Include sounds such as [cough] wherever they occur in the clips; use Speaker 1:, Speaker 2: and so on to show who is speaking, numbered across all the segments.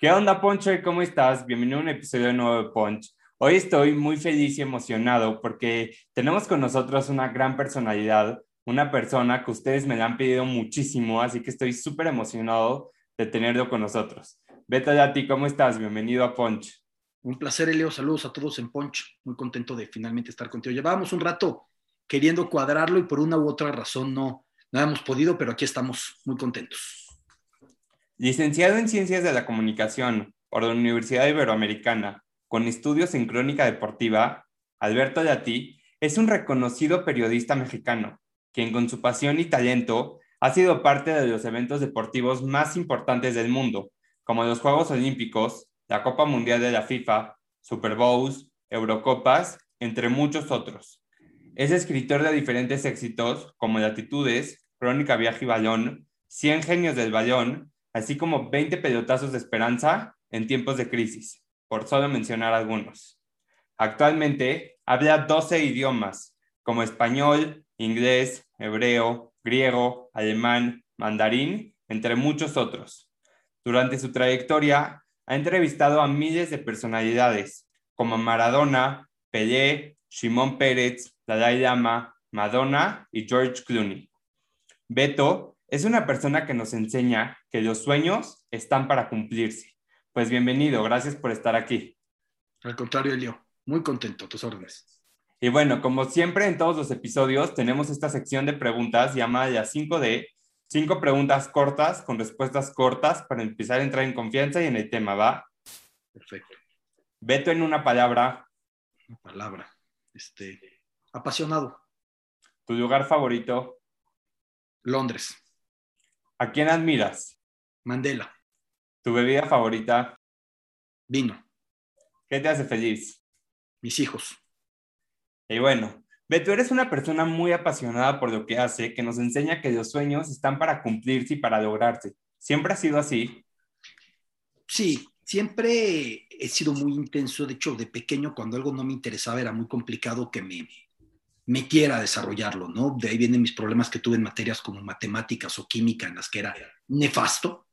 Speaker 1: ¿Qué onda, Poncho? ¿Cómo estás? Bienvenido a un episodio nuevo de Punch. Hoy estoy muy feliz y emocionado porque tenemos con nosotros una gran personalidad, una persona que ustedes me la han pedido muchísimo, así que estoy súper emocionado de tenerlo con nosotros. Beto ti, ¿cómo estás? Bienvenido a Punch.
Speaker 2: Un placer, Elio. Saludos a todos en Punch. Muy contento de finalmente estar contigo. Llevábamos un rato queriendo cuadrarlo y por una u otra razón no, no hemos podido, pero aquí estamos muy contentos.
Speaker 1: Licenciado en Ciencias de la Comunicación por la Universidad Iberoamericana, con estudios en crónica deportiva, Alberto Yati es un reconocido periodista mexicano, quien con su pasión y talento ha sido parte de los eventos deportivos más importantes del mundo, como los Juegos Olímpicos, la Copa Mundial de la FIFA, Super Bowls, Eurocopas, entre muchos otros. Es escritor de diferentes éxitos como Latitudes, Crónica Viaje y Balón, Cien Genios del Balón así como 20 pelotazos de esperanza en tiempos de crisis, por solo mencionar algunos. Actualmente habla 12 idiomas, como español, inglés, hebreo, griego, alemán, mandarín, entre muchos otros. Durante su trayectoria, ha entrevistado a miles de personalidades, como Maradona, Pelé, Simón Pérez, Dalai Lama, Madonna y George Clooney. Beto es una persona que nos enseña que los sueños están para cumplirse. Pues bienvenido, gracias por estar aquí.
Speaker 2: Al contrario, Elio, muy contento, tus órdenes.
Speaker 1: Y bueno, como siempre en todos los episodios, tenemos esta sección de preguntas llamada ya 5D, cinco preguntas cortas con respuestas cortas para empezar a entrar en confianza y en el tema, ¿va?
Speaker 2: Perfecto.
Speaker 1: Veto en una palabra.
Speaker 2: Una palabra. Este, apasionado.
Speaker 1: ¿Tu lugar favorito?
Speaker 2: Londres.
Speaker 1: ¿A quién admiras?
Speaker 2: Mandela.
Speaker 1: ¿Tu bebida favorita?
Speaker 2: Vino.
Speaker 1: ¿Qué te hace feliz?
Speaker 2: Mis hijos.
Speaker 1: Y bueno, Beto, eres una persona muy apasionada por lo que hace, que nos enseña que los sueños están para cumplirse y para lograrse. ¿Siempre ha sido así?
Speaker 2: Sí, siempre he sido muy intenso. De hecho, de pequeño, cuando algo no me interesaba, era muy complicado que me, me quiera desarrollarlo, ¿no? De ahí vienen mis problemas que tuve en materias como matemáticas o química, en las que era nefasto,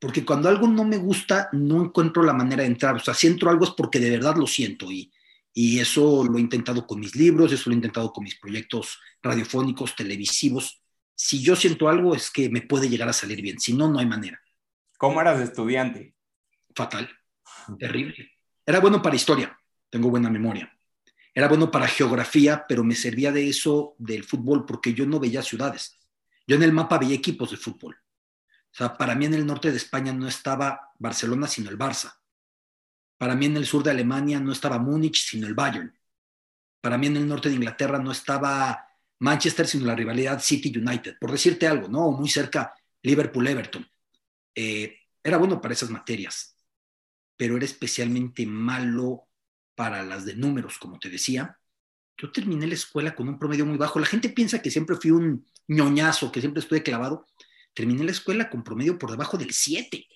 Speaker 2: porque cuando algo no me gusta, no encuentro la manera de entrar. O sea, si entro algo es porque de verdad lo siento y, y eso lo he intentado con mis libros, eso lo he intentado con mis proyectos radiofónicos, televisivos. Si yo siento algo es que me puede llegar a salir bien, si no, no hay manera.
Speaker 1: ¿Cómo eras de estudiante?
Speaker 2: Fatal, terrible. Era bueno para historia, tengo buena memoria era bueno para geografía, pero me servía de eso del fútbol porque yo no veía ciudades. Yo en el mapa veía equipos de fútbol. O sea, para mí en el norte de España no estaba Barcelona, sino el Barça. Para mí en el sur de Alemania no estaba Múnich, sino el Bayern. Para mí en el norte de Inglaterra no estaba Manchester, sino la rivalidad City United. Por decirte algo, ¿no? muy cerca Liverpool-Everton. Eh, era bueno para esas materias, pero era especialmente malo para las de números, como te decía, yo terminé la escuela con un promedio muy bajo. La gente piensa que siempre fui un ñoñazo, que siempre estuve clavado. Terminé la escuela con promedio por debajo del 7.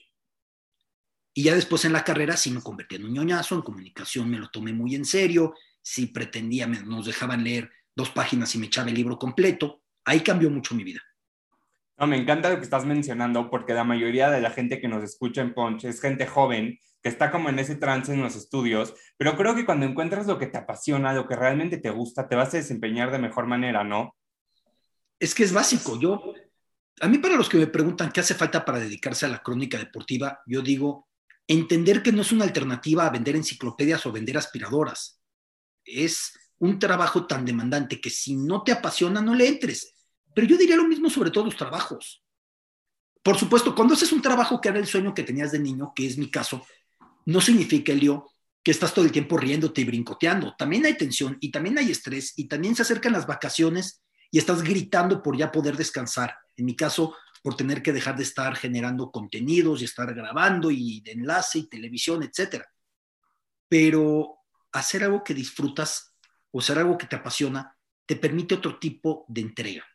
Speaker 2: Y ya después en la carrera sí me convertí en un ñoñazo, en comunicación me lo tomé muy en serio, si pretendía, nos dejaban leer dos páginas y me echaba el libro completo. Ahí cambió mucho mi vida.
Speaker 1: No, me encanta lo que estás mencionando porque la mayoría de la gente que nos escucha en Punch es gente joven que está como en ese trance en los estudios, pero creo que cuando encuentras lo que te apasiona, lo que realmente te gusta, te vas a desempeñar de mejor manera, ¿no?
Speaker 2: Es que es básico. Yo, a mí para los que me preguntan qué hace falta para dedicarse a la crónica deportiva, yo digo, entender que no es una alternativa a vender enciclopedias o vender aspiradoras. Es un trabajo tan demandante que si no te apasiona, no le entres pero yo diría lo mismo sobre todos los trabajos. Por supuesto, cuando haces un trabajo que era el sueño que tenías de niño, que es mi caso, no significa, Elio, que estás todo el tiempo riéndote y brincoteando. También hay tensión y también hay estrés y también se acercan las vacaciones y estás gritando por ya poder descansar. En mi caso, por tener que dejar de estar generando contenidos y estar grabando y de enlace y televisión, etcétera. Pero hacer algo que disfrutas o hacer algo que te apasiona te permite otro tipo de entrega.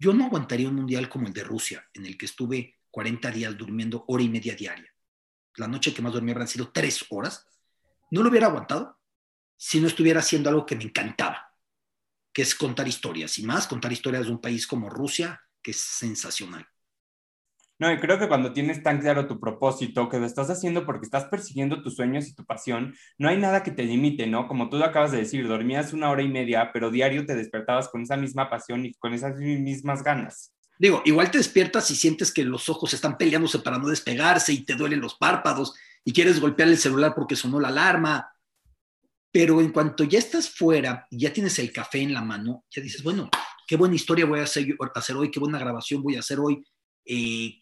Speaker 2: Yo no aguantaría un mundial como el de Rusia, en el que estuve 40 días durmiendo hora y media diaria. La noche que más dormí habrán sido tres horas. No lo hubiera aguantado si no estuviera haciendo algo que me encantaba, que es contar historias. Y más contar historias de un país como Rusia, que es sensacional.
Speaker 1: No, y creo que cuando tienes tan claro tu propósito, que lo estás haciendo porque estás persiguiendo tus sueños y tu pasión, no hay nada que te limite, ¿no? Como tú lo acabas de decir, dormías una hora y media, pero diario te despertabas con esa misma pasión y con esas mismas ganas.
Speaker 2: Digo, igual te despiertas y sientes que los ojos están peleándose para no despegarse y te duelen los párpados y quieres golpear el celular porque sonó la alarma. Pero en cuanto ya estás fuera y ya tienes el café en la mano, ya dices, bueno, qué buena historia voy a hacer, hacer hoy, qué buena grabación voy a hacer hoy. Eh,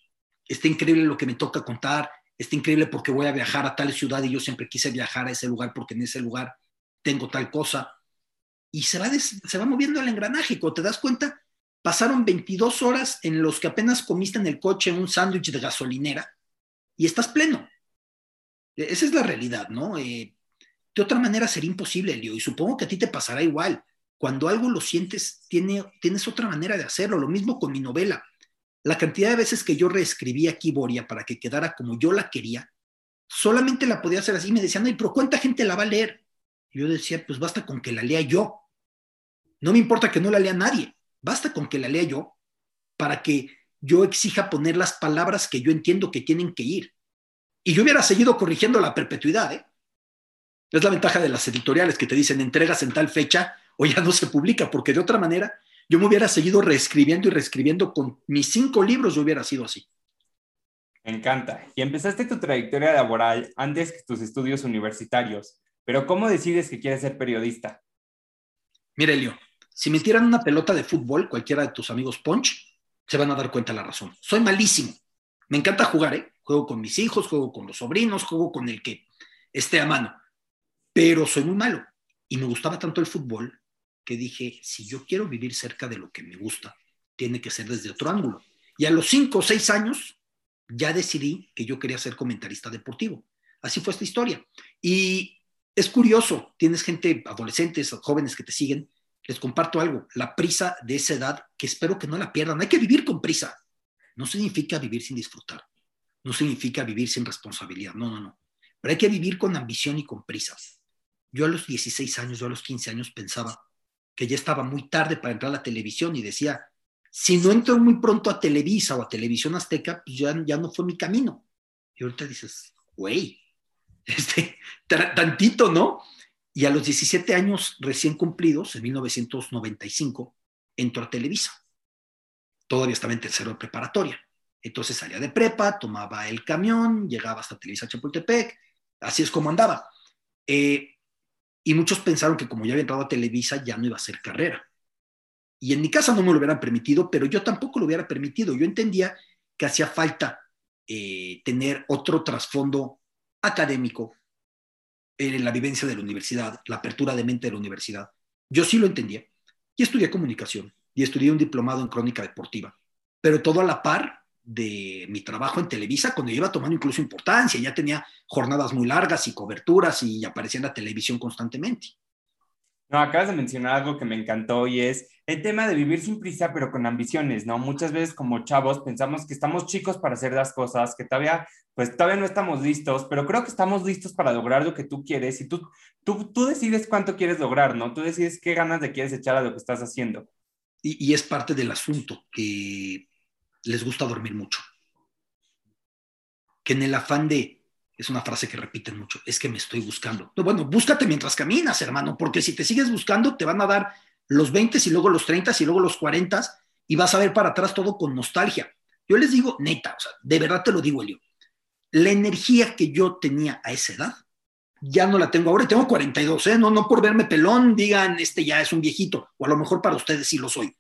Speaker 2: está increíble lo que me toca contar, está increíble porque voy a viajar a tal ciudad y yo siempre quise viajar a ese lugar porque en ese lugar tengo tal cosa. Y se va, se va moviendo el engranaje. Te das cuenta, pasaron 22 horas en los que apenas comiste en el coche un sándwich de gasolinera y estás pleno. E, esa es la realidad, ¿no? Eh, de otra manera sería imposible, Leo, y supongo que a ti te pasará igual. Cuando algo lo sientes, tiene, tienes otra manera de hacerlo. Lo mismo con mi novela la cantidad de veces que yo reescribí aquí Boria para que quedara como yo la quería, solamente la podía hacer así. Me decían, ay, pero ¿cuánta gente la va a leer? Y yo decía, pues basta con que la lea yo. No me importa que no la lea nadie, basta con que la lea yo para que yo exija poner las palabras que yo entiendo que tienen que ir. Y yo hubiera seguido corrigiendo la perpetuidad. ¿eh? Es la ventaja de las editoriales que te dicen entregas en tal fecha o ya no se publica, porque de otra manera yo me hubiera seguido reescribiendo y reescribiendo con mis cinco libros, yo hubiera sido así.
Speaker 1: Me encanta. Y empezaste tu trayectoria laboral antes que tus estudios universitarios, pero ¿cómo decides que quieres ser periodista?
Speaker 2: Mira, Elio, si me tiran una pelota de fútbol, cualquiera de tus amigos Punch, se van a dar cuenta la razón. Soy malísimo. Me encanta jugar, ¿eh? Juego con mis hijos, juego con los sobrinos, juego con el que esté a mano. Pero soy muy malo. Y me gustaba tanto el fútbol que dije, si yo quiero vivir cerca de lo que me gusta, tiene que ser desde otro ángulo. Y a los cinco o seis años ya decidí que yo quería ser comentarista deportivo. Así fue esta historia. Y es curioso, tienes gente, adolescentes, jóvenes que te siguen, les comparto algo, la prisa de esa edad, que espero que no la pierdan. Hay que vivir con prisa. No significa vivir sin disfrutar. No significa vivir sin responsabilidad. No, no, no. Pero hay que vivir con ambición y con prisas. Yo a los 16 años, yo a los 15 años pensaba, que ya estaba muy tarde para entrar a la televisión y decía, si no entro muy pronto a Televisa o a Televisión Azteca, pues ya, ya no fue mi camino. Y ahorita dices, güey, [laughs] este, tantito, ¿no? Y a los 17 años recién cumplidos, en 1995, entró a Televisa. Todavía estaba en tercero de preparatoria. Entonces salía de prepa, tomaba el camión, llegaba hasta Televisa Chapultepec, así es como andaba. Eh, y muchos pensaron que como ya había entrado a Televisa ya no iba a ser carrera. Y en mi casa no me lo hubieran permitido, pero yo tampoco lo hubiera permitido. Yo entendía que hacía falta eh, tener otro trasfondo académico en la vivencia de la universidad, la apertura de mente de la universidad. Yo sí lo entendía y estudié comunicación y estudié un diplomado en crónica deportiva, pero todo a la par de mi trabajo en Televisa cuando iba tomando incluso importancia, ya tenía jornadas muy largas y coberturas y aparecía en la televisión constantemente.
Speaker 1: No, acabas de mencionar algo que me encantó y es el tema de vivir sin prisa pero con ambiciones, ¿no? Muchas veces como chavos pensamos que estamos chicos para hacer las cosas, que todavía, pues todavía no estamos listos, pero creo que estamos listos para lograr lo que tú quieres y tú, tú, tú decides cuánto quieres lograr, ¿no? Tú decides qué ganas de quieres echar a lo que estás haciendo.
Speaker 2: Y, y es parte del asunto, que les gusta dormir mucho. Que en el afán de, es una frase que repiten mucho, es que me estoy buscando. No, bueno, búscate mientras caminas, hermano, porque si te sigues buscando, te van a dar los 20 y luego los 30 y luego los 40 y vas a ver para atrás todo con nostalgia. Yo les digo, neta, o sea, de verdad te lo digo, Elio, la energía que yo tenía a esa edad, ya no la tengo ahora, tengo 42, ¿eh? No, no por verme pelón, digan, este ya es un viejito, o a lo mejor para ustedes sí lo soy,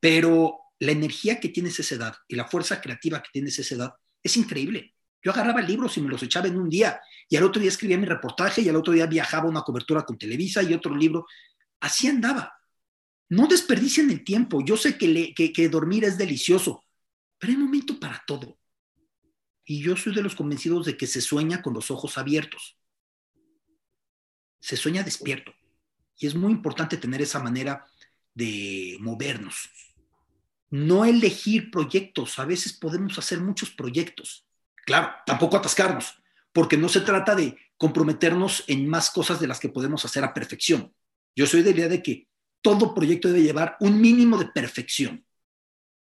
Speaker 2: pero la energía que tienes esa edad y la fuerza creativa que tienes esa edad es increíble. Yo agarraba libros y me los echaba en un día y al otro día escribía mi reportaje y al otro día viajaba una cobertura con Televisa y otro libro. Así andaba. No desperdicien el tiempo. Yo sé que, que, dormir es delicioso, pero hay momento para todo. Y yo soy de los convencidos de que se sueña con los ojos abiertos. Se sueña despierto. Y es muy importante tener esa manera de movernos. No elegir proyectos. A veces podemos hacer muchos proyectos. Claro, tampoco atascarnos, porque no se trata de comprometernos en más cosas de las que podemos hacer a perfección. Yo soy de la idea de que todo proyecto debe llevar un mínimo de perfección.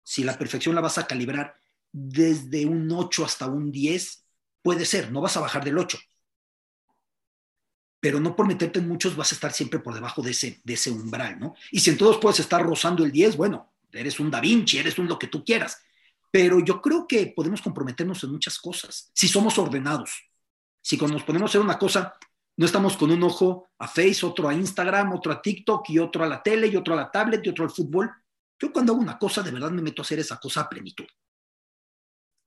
Speaker 2: Si la perfección la vas a calibrar desde un 8 hasta un 10, puede ser, no vas a bajar del 8. Pero no por meterte en muchos vas a estar siempre por debajo de ese, de ese umbral, ¿no? Y si en todos puedes estar rozando el 10, bueno, eres un Da Vinci, eres un lo que tú quieras. Pero yo creo que podemos comprometernos en muchas cosas, si somos ordenados. Si cuando nos ponemos a hacer una cosa, no estamos con un ojo a Face, otro a Instagram, otro a TikTok y otro a la tele y otro a la tablet y otro al fútbol. Yo cuando hago una cosa, de verdad me meto a hacer esa cosa a plenitud.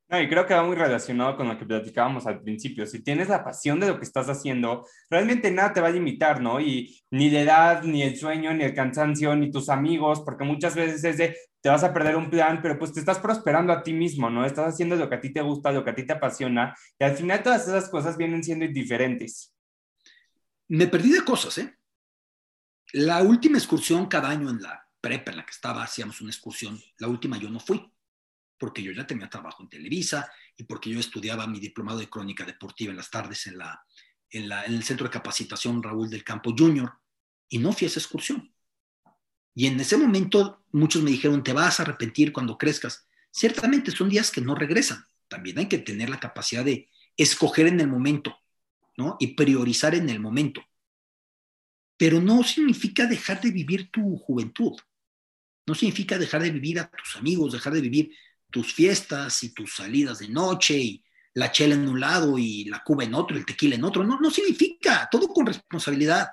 Speaker 1: No, y creo que va muy relacionado con lo que platicábamos al principio. Si tienes la pasión de lo que estás haciendo, realmente nada te va a limitar, ¿no? Y ni la edad, ni el sueño, ni el cansancio, ni tus amigos, porque muchas veces es de te vas a perder un plan, pero pues te estás prosperando a ti mismo, ¿no? Estás haciendo lo que a ti te gusta, lo que a ti te apasiona, y al final todas esas cosas vienen siendo indiferentes.
Speaker 2: Me perdí de cosas, ¿eh? La última excursión cada año en la prepa en la que estaba, hacíamos una excursión. La última yo no fui porque yo ya tenía trabajo en Televisa y porque yo estudiaba mi diplomado de crónica deportiva en las tardes en, la, en, la, en el centro de capacitación Raúl del Campo Junior y no fui a esa excursión. Y en ese momento muchos me dijeron, te vas a arrepentir cuando crezcas. Ciertamente son días que no regresan. También hay que tener la capacidad de escoger en el momento, ¿no? Y priorizar en el momento. Pero no significa dejar de vivir tu juventud. No significa dejar de vivir a tus amigos, dejar de vivir tus fiestas y tus salidas de noche y la chela en un lado y la cuba en otro, el tequila en otro. No, no significa, todo con responsabilidad.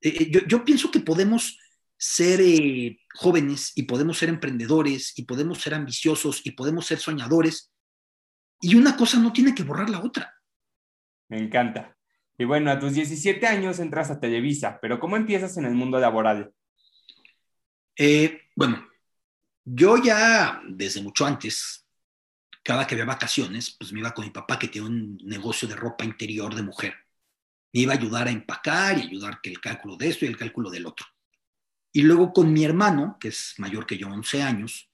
Speaker 2: Eh, eh, yo, yo, pienso que podemos ser eh, jóvenes y podemos ser emprendedores y podemos ser ambiciosos y podemos ser soñadores y una cosa no tiene que borrar la otra.
Speaker 1: Me encanta. Y bueno, a tus 17 años entras a Televisa, pero ¿cómo empiezas en el mundo laboral?
Speaker 2: bueno, yo ya desde mucho antes, cada que había vacaciones, pues me iba con mi papá que tiene un negocio de ropa interior de mujer. Me iba a ayudar a empacar y ayudar que el cálculo de esto y el cálculo del otro. Y luego con mi hermano, que es mayor que yo, 11 años,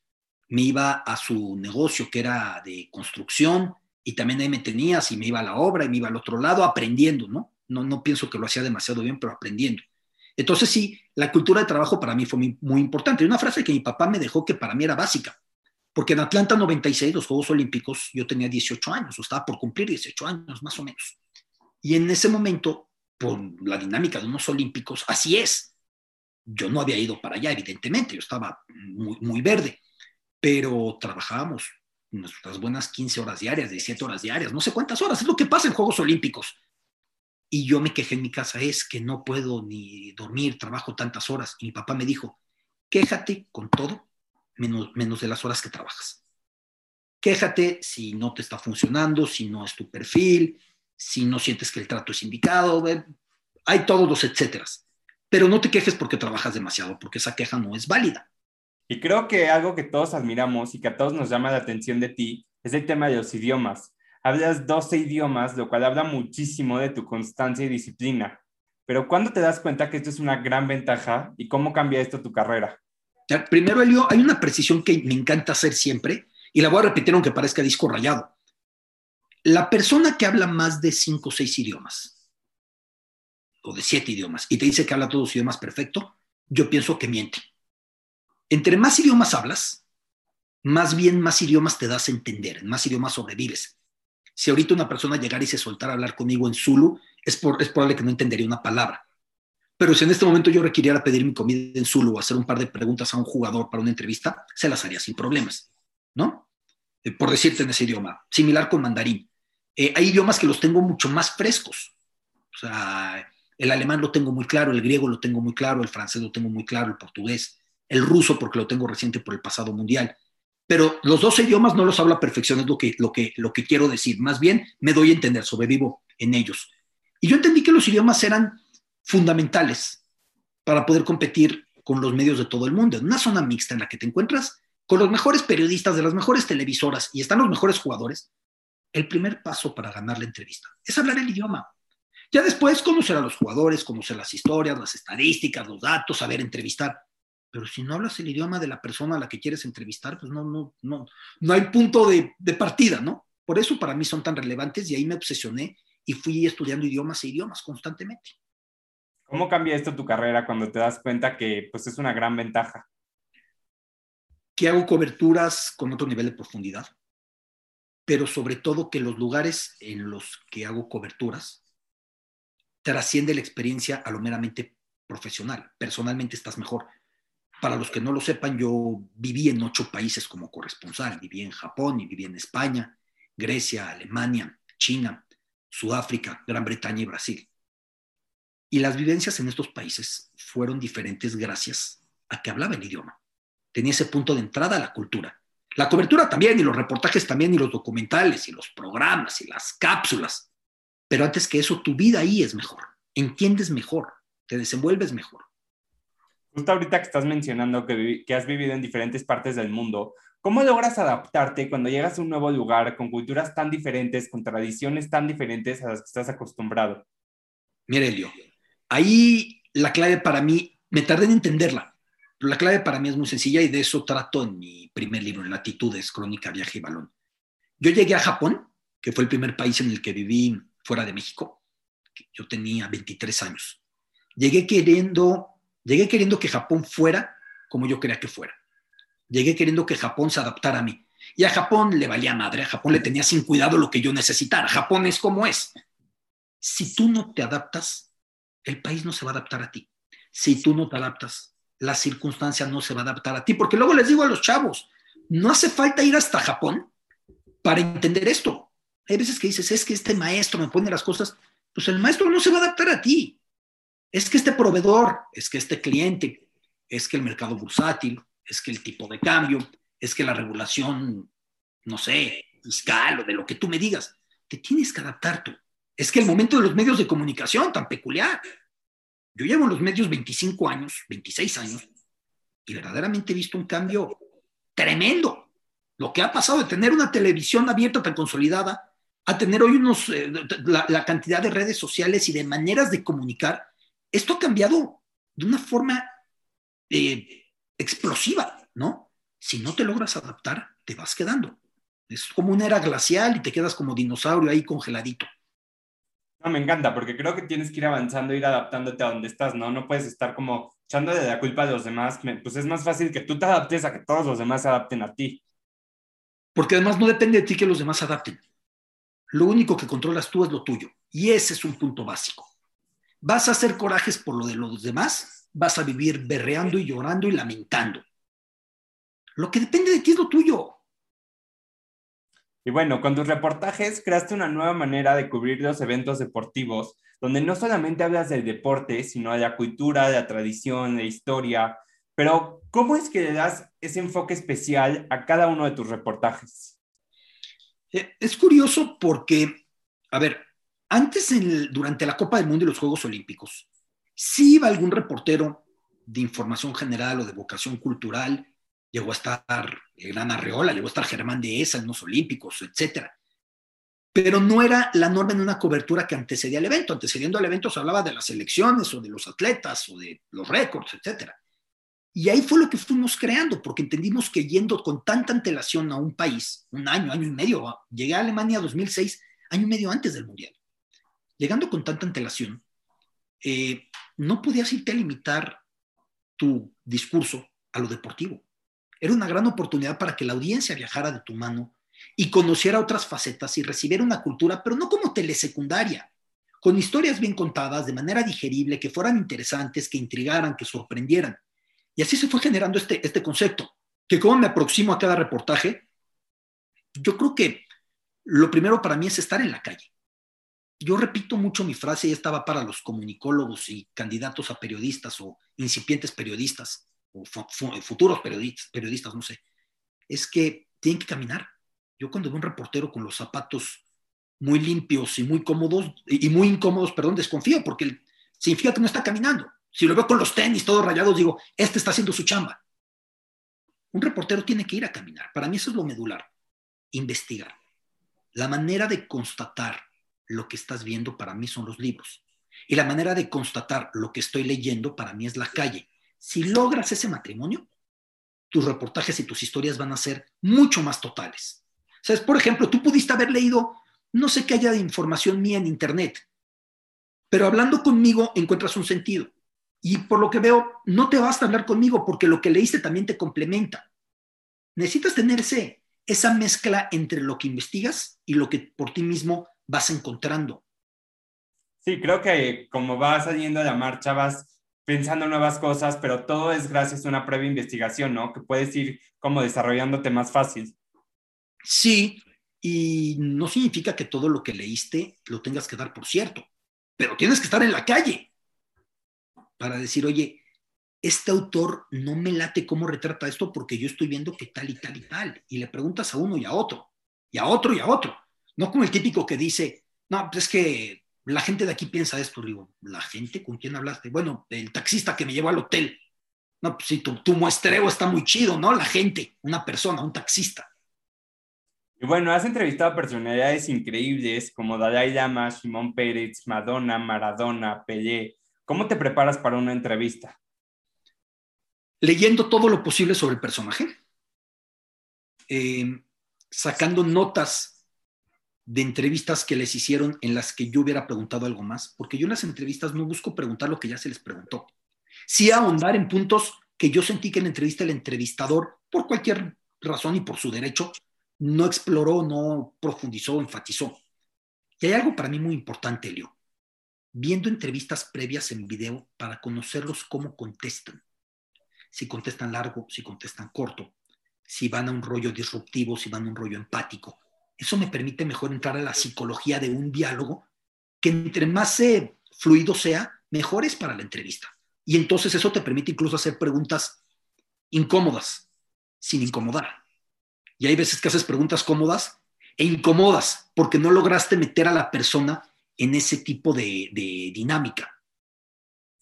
Speaker 2: me iba a su negocio que era de construcción y también ahí me tenía, si me iba a la obra y me iba al otro lado aprendiendo, ¿no? No, no pienso que lo hacía demasiado bien, pero aprendiendo. Entonces sí, la cultura de trabajo para mí fue muy, importante. Y una frase que mi papá me dejó que para mí era básica, porque en Atlanta 96, los Juegos Olímpicos, yo tenía 18 años, o estaba por cumplir 18 años más o menos. Y en ese momento, por la dinámica de unos Olímpicos, así es. Yo no había ido para allá, evidentemente, yo estaba muy, muy verde, pero trabajábamos nuestras buenas 15 horas diarias, 17 horas diarias, no sé cuántas horas, es lo que pasa en Juegos Olímpicos. Y yo me quejé en mi casa, es que no puedo ni dormir, trabajo tantas horas. Y mi papá me dijo, quéjate con todo, menos, menos de las horas que trabajas. Quéjate si no te está funcionando, si no es tu perfil, si no sientes que el trato es indicado. Hay todos los etcéteras. Pero no te quejes porque trabajas demasiado, porque esa queja no es válida.
Speaker 1: Y creo que algo que todos admiramos y que a todos nos llama la atención de ti es el tema de los idiomas hablas 12 idiomas, lo cual habla muchísimo de tu constancia y disciplina. Pero ¿cuándo te das cuenta que esto es una gran ventaja y cómo cambia esto tu carrera?
Speaker 2: Primero, Elio, hay una precisión que me encanta hacer siempre y la voy a repetir aunque parezca disco rayado. La persona que habla más de 5 o 6 idiomas o de 7 idiomas y te dice que habla todos los idiomas perfecto, yo pienso que miente. Entre más idiomas hablas, más bien más idiomas te das a entender, más idiomas sobrevives. Si ahorita una persona llegara y se soltara a hablar conmigo en Zulu, es, es probable que no entendería una palabra. Pero si en este momento yo requiriera pedir mi comida en Zulu o hacer un par de preguntas a un jugador para una entrevista, se las haría sin problemas, ¿no? Eh, por decirte en ese idioma, similar con mandarín. Eh, hay idiomas que los tengo mucho más frescos. O sea, el alemán lo tengo muy claro, el griego lo tengo muy claro, el francés lo tengo muy claro, el portugués, el ruso porque lo tengo reciente por el pasado mundial pero los dos idiomas no los hablo a perfección, es lo que, lo, que, lo que quiero decir. Más bien me doy a entender, sobrevivo en ellos. Y yo entendí que los idiomas eran fundamentales para poder competir con los medios de todo el mundo. En una zona mixta en la que te encuentras con los mejores periodistas de las mejores televisoras y están los mejores jugadores, el primer paso para ganar la entrevista es hablar el idioma. Ya después conocer a los jugadores, conocer las historias, las estadísticas, los datos, saber entrevistar. Pero si no hablas el idioma de la persona a la que quieres entrevistar, pues no, no, no, no hay punto de, de partida, ¿no? Por eso para mí son tan relevantes y ahí me obsesioné y fui estudiando idiomas e idiomas constantemente.
Speaker 1: ¿Cómo cambia esto tu carrera cuando te das cuenta que pues, es una gran ventaja?
Speaker 2: Que hago coberturas con otro nivel de profundidad, pero sobre todo que los lugares en los que hago coberturas trasciende la experiencia a lo meramente profesional. Personalmente estás mejor. Para los que no lo sepan, yo viví en ocho países como corresponsal. Viví en Japón y viví en España, Grecia, Alemania, China, Sudáfrica, Gran Bretaña y Brasil. Y las vivencias en estos países fueron diferentes gracias a que hablaba el idioma. Tenía ese punto de entrada a la cultura. La cobertura también, y los reportajes también, y los documentales, y los programas, y las cápsulas. Pero antes que eso, tu vida ahí es mejor. Entiendes mejor, te desenvuelves mejor.
Speaker 1: Justo ahorita que estás mencionando que, que has vivido en diferentes partes del mundo, ¿Cómo logras adaptarte cuando llegas a un nuevo lugar con culturas tan diferentes, con tradiciones tan diferentes a las que estás acostumbrado?
Speaker 2: Mire, Elio, ahí la clave para mí, me tardé en entenderla, pero la clave para mí es muy sencilla y de eso trato en mi primer libro, en Latitudes, Crónica, Viaje y Balón. Yo llegué a Japón, que fue el primer país en el que viví fuera de México. Yo tenía 23 años. Llegué queriendo, llegué queriendo que Japón fuera como yo quería que fuera Llegué queriendo que Japón se adaptara a mí. Y a Japón le valía madre, a Japón le tenía sin cuidado lo que yo necesitara. Japón es como es. Si tú no te adaptas, el país no se va a adaptar a ti. Si tú no te adaptas, la circunstancia no se va a adaptar a ti. Porque luego les digo a los chavos, no hace falta ir hasta Japón para entender esto. Hay veces que dices, es que este maestro me pone las cosas, pues el maestro no se va a adaptar a ti. Es que este proveedor, es que este cliente, es que el mercado bursátil, es que el tipo de cambio, es que la regulación, no sé, fiscal o de lo que tú me digas, te tienes que adaptar tú. Es que el momento de los medios de comunicación tan peculiar. Yo llevo en los medios 25 años, 26 años, y verdaderamente he visto un cambio tremendo. Lo que ha pasado de tener una televisión abierta tan consolidada a tener hoy unos, eh, la, cantidad de redes sociales y de maneras de comunicar, esto ha cambiado de una forma eh, explosiva, ¿no? Si no te logras adaptar, te vas quedando. Es como una era glacial y te quedas como dinosaurio ahí congeladito.
Speaker 1: No, me encanta, porque creo que tienes que ir avanzando, ir adaptándote a donde estás, ¿no? No puedes estar como echándole la culpa a los demás. Pues es más fácil que tú te adaptes a que todos los demás se adapten a ti.
Speaker 2: Porque además no depende de ti que los demás se adapten. Lo único que controlas tú es lo tuyo. Y ese es un punto básico. ¿Vas a hacer corajes por lo de los demás? vas a vivir berreando y llorando y lamentando. Lo que depende de ti es lo tuyo.
Speaker 1: Y bueno, con tus reportajes creaste una nueva manera de cubrir los eventos deportivos, donde no solamente hablas del deporte, sino de la cultura, de la tradición, de la historia. Pero, ¿cómo es que le das ese enfoque especial a cada uno de tus reportajes?
Speaker 2: Eh, es curioso porque, a ver, antes, durante la Copa del Mundo y los Juegos Olímpicos, si iba algún reportero de información general o de vocación cultural, llegó a estar el gran Arreola, llegó a estar Germán de Esa en los Olímpicos, etc. Pero no era la norma en una cobertura que antecedía al evento. Antecediendo al evento se hablaba de las elecciones o de los atletas o de los récords, etc. Y ahí fue lo que fuimos creando, porque entendimos que yendo con tanta antelación a un país, un año, año y medio, llegué a Alemania 2006, año y medio antes del Mundial. Llegando con tanta antelación, eh, no podías irte a limitar tu discurso a lo deportivo. Era una gran oportunidad para que la audiencia viajara de tu mano y conociera otras facetas y recibiera una cultura, pero no como telesecundaria, con historias bien contadas, de manera digerible, que fueran interesantes, que intrigaran, que sorprendieran. Y así se fue generando este, este concepto, que como me aproximo a cada reportaje, yo creo que lo primero para mí es estar en la calle yo repito mucho mi frase y estaba para los comunicólogos y candidatos a periodistas o incipientes periodistas o futuros periodistas, periodistas, no sé, es que tienen que caminar. Yo cuando veo un reportero con los zapatos muy limpios y muy cómodos, y muy incómodos, perdón, desconfío porque significa que no está caminando. Si lo veo con los tenis todos rayados, digo, este está haciendo su chamba. Un reportero tiene que ir a caminar. Para mí eso es lo medular. Investigar. La manera de constatar lo que estás viendo para mí son los libros. Y la manera de constatar lo que estoy leyendo para mí es la calle. Si logras ese matrimonio, tus reportajes y tus historias van a ser mucho más totales. ¿Sabes? Por ejemplo, tú pudiste haber leído no sé qué haya de información mía en Internet, pero hablando conmigo encuentras un sentido. Y por lo que veo, no te basta hablar conmigo porque lo que leíste también te complementa. Necesitas tener esa mezcla entre lo que investigas y lo que por ti mismo vas encontrando.
Speaker 1: Sí, creo que como vas saliendo a la marcha, vas pensando nuevas cosas, pero todo es gracias a una previa investigación, ¿no? Que puedes ir como desarrollándote más fácil.
Speaker 2: Sí, y no significa que todo lo que leíste lo tengas que dar por cierto, pero tienes que estar en la calle para decir, oye, este autor no me late cómo retrata esto porque yo estoy viendo que tal y tal y tal. Y le preguntas a uno y a otro, y a otro y a otro. No como el típico que dice, no, pues es que la gente de aquí piensa esto. Digo, ¿la gente con quién hablaste? Bueno, el taxista que me llevó al hotel. No, pues sí, tu, tu muestreo está muy chido, ¿no? La gente, una persona, un taxista.
Speaker 1: Y bueno, has entrevistado a personalidades increíbles como Dalai Lama, Simón Pérez, Madonna, Maradona, Pelé. ¿Cómo te preparas para una entrevista?
Speaker 2: Leyendo todo lo posible sobre el personaje, eh, sacando notas de entrevistas que les hicieron en las que yo hubiera preguntado algo más, porque yo en las entrevistas no busco preguntar lo que ya se les preguntó. Sí ahondar en puntos que yo sentí que en la entrevista el entrevistador, por cualquier razón y por su derecho, no exploró, no profundizó, enfatizó. Y hay algo para mí muy importante, Leo. Viendo entrevistas previas en video para conocerlos cómo contestan. Si contestan largo, si contestan corto, si van a un rollo disruptivo, si van a un rollo empático. Eso me permite mejor entrar a la psicología de un diálogo que entre más eh, fluido sea, mejor es para la entrevista. Y entonces eso te permite incluso hacer preguntas incómodas, sin incomodar. Y hay veces que haces preguntas cómodas e incómodas porque no lograste meter a la persona en ese tipo de, dinámica.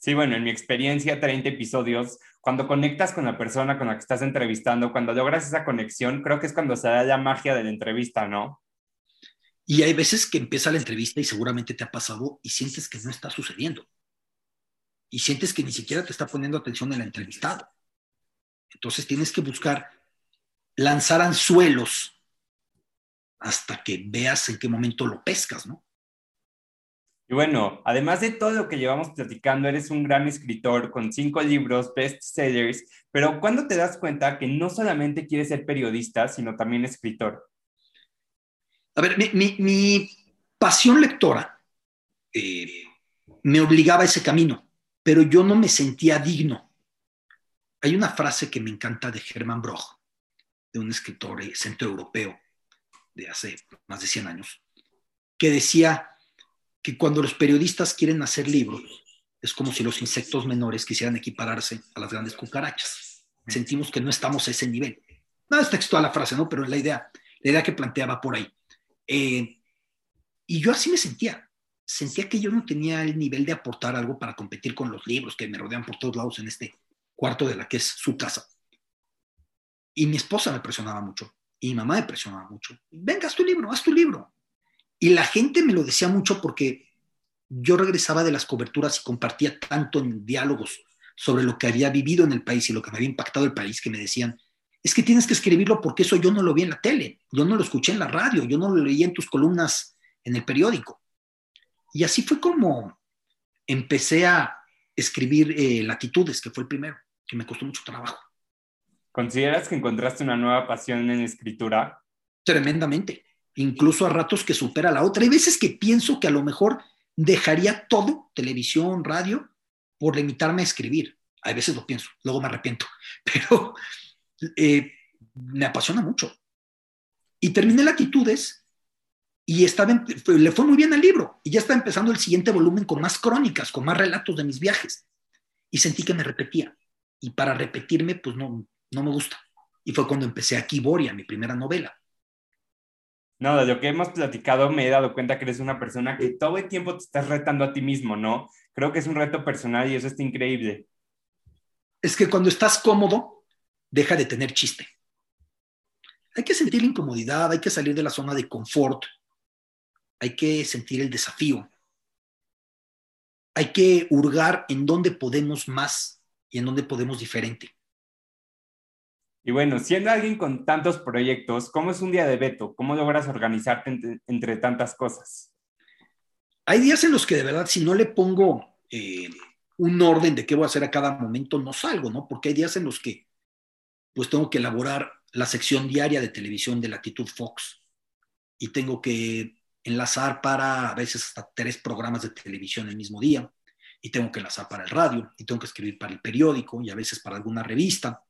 Speaker 1: Sí, bueno, en mi experiencia, 30 episodios, cuando conectas con la persona con la que estás entrevistando, cuando logras esa conexión, creo que es cuando se da la magia de la entrevista, ¿no?
Speaker 2: Y hay veces que empieza la entrevista y seguramente te ha pasado y sientes que no está sucediendo. Y sientes que ni siquiera te está poniendo atención el entrevistado. Entonces tienes que buscar lanzar anzuelos hasta que veas en qué momento lo pescas, ¿no?
Speaker 1: Y bueno, además de todo lo que llevamos platicando, eres un gran escritor con cinco libros, bestsellers, pero ¿cuándo te das cuenta que no solamente quieres ser periodista, sino también escritor?
Speaker 2: A ver, mi, pasión lectora eh, me obligaba a ese camino, pero yo no me sentía digno. Hay una frase que me encanta de Germán Broch, de un escritor eh, centroeuropeo de hace más de 100 años, que decía que cuando los periodistas quieren hacer libros, es como si los insectos menores quisieran equipararse a las grandes cucarachas. Sentimos que no estamos a ese nivel. No es textual la frase, ¿no? Pero la idea, la idea que planteaba por ahí. Eh, y yo así me sentía. Sentía que yo no tenía el nivel de aportar algo para competir con los libros que me rodean por todos lados en este cuarto de la que es su casa. Y mi esposa me presionaba mucho, y mi mamá me presionaba mucho. Venga, haz tu libro, haz tu libro. Y la gente me lo decía mucho porque yo regresaba de las coberturas y compartía tanto en diálogos sobre lo que había vivido en el país y lo que me había impactado el país, que me decían, es que tienes que escribirlo porque eso yo no lo vi en la tele, yo no lo escuché en la radio, yo no lo leí en tus columnas en el periódico. Y así fue como empecé a escribir eh, Latitudes, que fue el primero, que me costó mucho trabajo.
Speaker 1: ¿Consideras que encontraste una nueva pasión en escritura?
Speaker 2: Tremendamente. Incluso a ratos que supera la otra. Hay veces que pienso que a lo mejor dejaría todo, televisión, radio, por limitarme a escribir. Hay veces lo pienso, luego me arrepiento, [laughs] pero eh, me apasiona mucho. Y terminé Latitudes y le fue muy bien al libro y ya está empezando el siguiente volumen con más crónicas, con más relatos de mis viajes. Y sentí que me repetía. Y para repetirme, pues no, no me gusta. Y fue cuando empecé aquí Boria, mi primera novela.
Speaker 1: No, de lo que hemos platicado me he dado cuenta que eres una persona que todo el tiempo te estás retando a ti mismo, ¿no? Creo que es un reto personal y eso está increíble.
Speaker 2: Es que cuando estás cómodo, deja de tener chiste. Hay que sentir la incomodidad, hay que salir de la zona de confort, hay que sentir el desafío, hay que hurgar en dónde podemos más y en dónde podemos diferente.
Speaker 1: Y bueno, siendo alguien con tantos proyectos, ¿cómo es un día de Beto? ¿Cómo logras organizarte entre, tantas cosas?
Speaker 2: Hay días en los que de verdad, si no le pongo eh, un orden de qué voy a hacer a cada momento, no salgo, ¿no? Porque hay días en los que pues tengo que elaborar la sección diaria de televisión de Latitud Fox y tengo que enlazar para a veces hasta tres programas de televisión el mismo día y tengo que enlazar para el radio y tengo que escribir para el periódico y a veces para alguna revista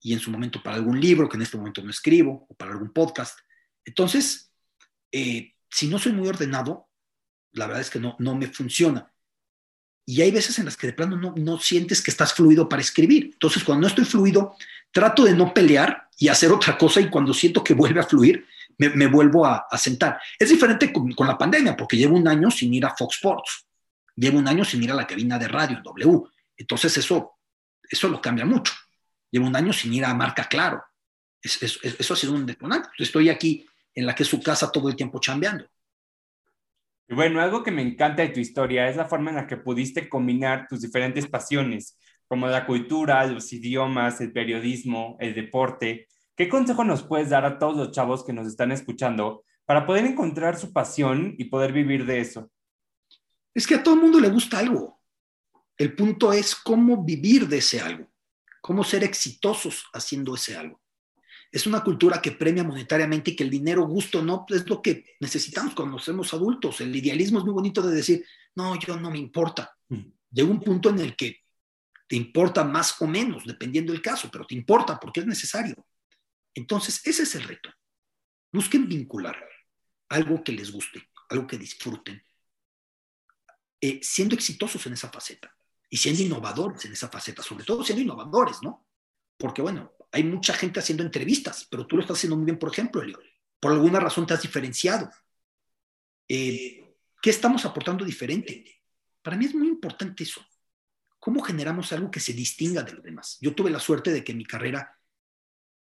Speaker 2: y en su momento para algún libro que en este momento no escribo o para algún podcast. Entonces, eh, si no soy muy ordenado, la verdad es que no, no me funciona. Y hay veces en las que de plano no, no sientes que estás fluido para escribir. Entonces, cuando no estoy fluido, trato de no pelear y hacer otra cosa y cuando siento que vuelve a fluir, me, vuelvo a, sentar. Es diferente con, la pandemia porque llevo un año sin ir a Fox Sports, llevo un año sin ir a la cabina de radio en W. Entonces eso, eso lo cambia mucho. Llevo un año sin ir a Marca Claro. eso ha sido un detonante. Estoy aquí en la que es su casa todo el tiempo chambeando.
Speaker 1: Y bueno, algo que me encanta de tu historia es la forma en la que pudiste combinar tus diferentes pasiones, como la cultura, los idiomas, el periodismo, el deporte. ¿Qué consejo nos puedes dar a todos los chavos que nos están escuchando para poder encontrar su pasión y poder vivir de eso?
Speaker 2: Es que a todo el mundo le gusta algo. El punto es cómo vivir de ese algo, cómo ser exitosos haciendo ese algo. Es una cultura que premia monetariamente y que el dinero, gusto, no es lo que necesitamos cuando somos adultos. El idealismo es muy bonito de decir, no, yo no me importa. Mm. Llega un punto en el que te importa más o menos, dependiendo del caso, pero te importa porque es necesario. Entonces, ese es el reto. Busquen vincular algo que les guste, algo que disfruten, eh, siendo exitosos en esa faceta y siendo innovadores en esa faceta, sobre todo siendo innovadores, ¿no? Porque, bueno, hay mucha gente haciendo entrevistas, pero tú lo estás haciendo muy bien, por ejemplo, Elio. Por alguna razón te has diferenciado. Eh, ¿Qué estamos aportando diferente? Para mí es muy importante eso. ¿cómo generamos algo que se distinga de los demás? Yo tuve la suerte de que mi carrera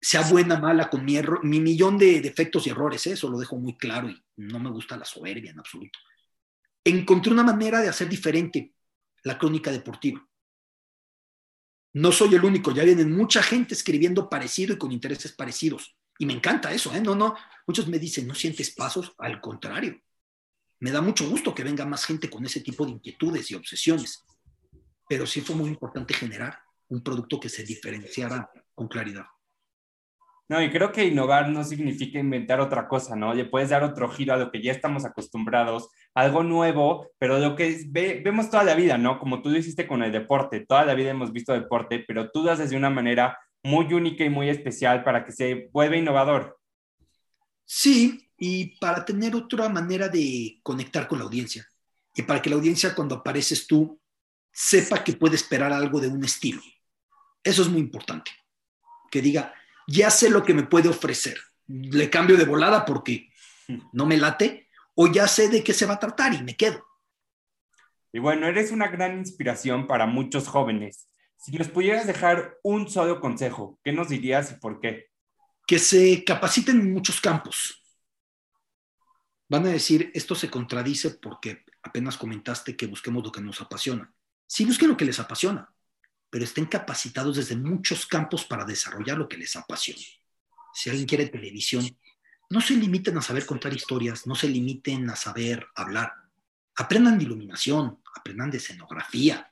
Speaker 2: sea buena, mala, con mi, mi millón de defectos y errores, ¿eh? eso lo dejo muy claro y no me gusta la soberbia en absoluto. Encontré una manera de hacer diferente la crónica deportiva. No soy el único, ya vienen mucha gente escribiendo parecido y con intereses parecidos. Y me encanta eso, ¿eh? No, no, muchos me dicen, ¿no sientes pasos? Al contrario, me da mucho gusto que venga más gente con ese tipo de inquietudes y obsesiones pero sí fue muy importante generar un producto que se diferenciara con claridad.
Speaker 1: No, y creo que innovar no significa inventar otra cosa, ¿no? Le puedes dar otro giro a lo que ya estamos acostumbrados, algo nuevo, pero lo que vemos toda la vida, ¿no? Como tú lo hiciste con el deporte, toda la vida hemos visto deporte, pero tú das desde una manera muy única y muy especial para que se vuelva innovador.
Speaker 2: Sí, y para tener otra manera de conectar con la audiencia. Y para que la audiencia, cuando apareces tú, sepa que puede esperar algo de un estilo. Eso es muy importante. Que diga, ya sé lo que me puede ofrecer. Le cambio de volada porque no me late, o ya sé de qué se va a tratar y me quedo.
Speaker 1: Y bueno, eres una gran inspiración para muchos jóvenes. Si nos pudieras dejar un solo consejo, ¿qué nos dirías y por qué?
Speaker 2: Que se capaciten en muchos campos. Van a decir, esto se contradice porque apenas comentaste que busquemos lo que nos apasiona. Sí busquen lo que les apasiona, pero estén capacitados desde muchos campos para desarrollar lo que les apasiona. Si alguien quiere televisión, no se limiten a saber contar historias, no se limiten a saber hablar. Aprendan de iluminación, aprendan de escenografía,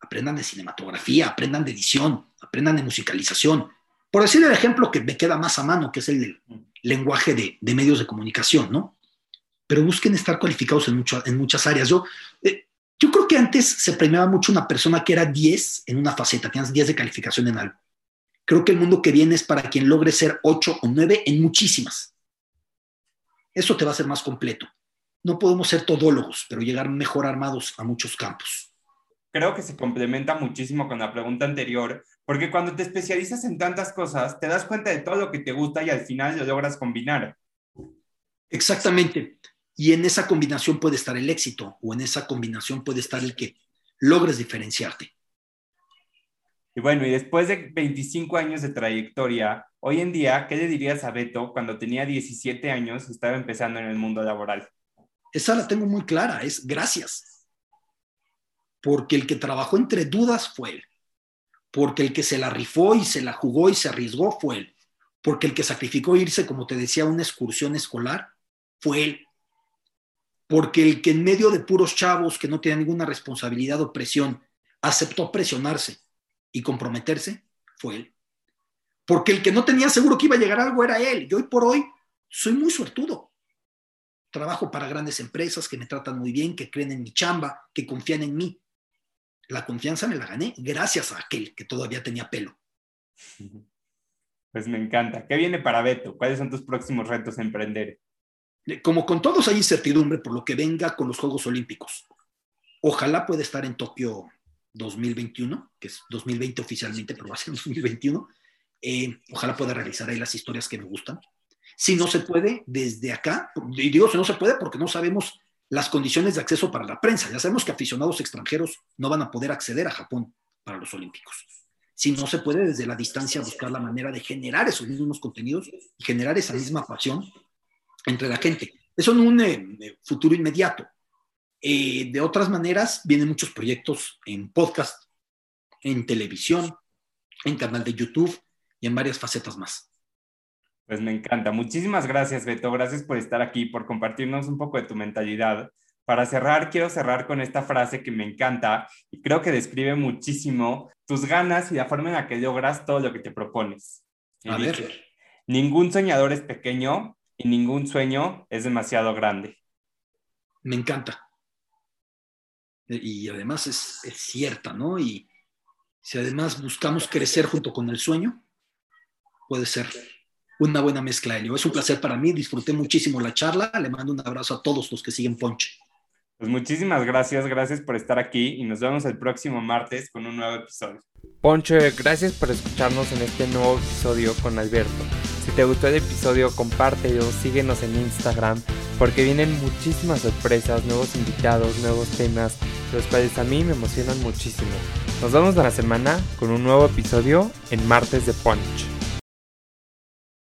Speaker 2: aprendan de cinematografía, aprendan de edición, aprendan de musicalización. Por decir el ejemplo que me queda más a mano, que es el lenguaje de, medios de comunicación, ¿no? Pero busquen estar cualificados en, en muchas áreas. Yo, eh, yo creo que antes se premiaba mucho una persona que era 10 en una faceta, tienes 10 de calificación en algo. Creo que el mundo que viene es para quien logre ser 8 o 9 en muchísimas. Eso te va a hacer más completo. No podemos ser todólogos, pero llegar mejor armados a muchos campos.
Speaker 1: Creo que se complementa muchísimo con la pregunta anterior, porque cuando te especializas en tantas cosas, te das cuenta de todo lo que te gusta y al final lo logras combinar.
Speaker 2: Exactamente. Y en esa combinación puede estar el éxito o en esa combinación puede estar el que logres diferenciarte.
Speaker 1: Y bueno, y después de 25 años de trayectoria, hoy en día, ¿qué le dirías a Beto cuando tenía 17 años y estaba empezando en el mundo laboral?
Speaker 2: Esa la tengo muy clara, es gracias. Porque el que trabajó entre dudas fue él. Porque el que se la rifó y se la jugó y se arriesgó fue él. Porque el que sacrificó irse, como te decía, a una excursión escolar fue él. Porque el que en medio de puros chavos que no tienen ninguna responsabilidad o presión aceptó presionarse y comprometerse fue él. Porque el que no tenía seguro que iba a llegar algo era él. Y hoy por hoy soy muy suertudo. Trabajo para grandes empresas que me tratan muy bien, que creen en mi chamba, que confían en mí. La confianza me la gané gracias a aquel que todavía tenía pelo.
Speaker 1: Pues me encanta. ¿Qué viene para Beto? ¿Cuáles son tus próximos retos a emprender?
Speaker 2: Como con todos hay incertidumbre por lo que venga con los Juegos Olímpicos. Ojalá pueda estar en Tokio 2021, que es 2020 oficialmente, pero va a ser [laughs] 2021. Eh, ojalá pueda realizar ahí las historias que me gustan. Si no se puede, desde acá, y digo si no se puede porque no sabemos las condiciones de acceso para la prensa. Ya sabemos que aficionados extranjeros no van a poder acceder a Japón para los Olímpicos. Si no se puede, desde la distancia buscar la manera de generar esos mismos contenidos y generar esa misma pasión entre la gente. Eso en un eh, futuro inmediato. Eh, de otras maneras, vienen muchos proyectos en podcast, en televisión, en canal de YouTube y en varias facetas más.
Speaker 1: Pues me encanta. Muchísimas gracias, Beto. Gracias por estar aquí, por compartirnos un poco de tu mentalidad. Para cerrar, quiero cerrar con esta frase que me encanta y creo que describe muchísimo tus ganas y la forma en la que logras todo lo que te propones.
Speaker 2: A ver.
Speaker 1: Ningún soñador es pequeño y ningún sueño es demasiado grande.
Speaker 2: Me encanta y además es, cierta, ¿no? Y si además buscamos crecer junto con el sueño, puede ser una buena mezcla, Elio. Es un placer para mí, disfruté muchísimo la charla, le mando un abrazo a todos los que siguen Ponche.
Speaker 1: Pues muchísimas gracias, gracias por estar aquí y nos vemos el próximo martes con un nuevo episodio. Ponche, gracias por escucharnos en este nuevo episodio con Alberto. Te gustó el episodio, compártelo, síguenos en Instagram, porque vienen muchísimas sorpresas, nuevos invitados, nuevos temas, los cuales a mí me emocionan muchísimo. Nos vemos la semana con un nuevo episodio en Martes de Punch.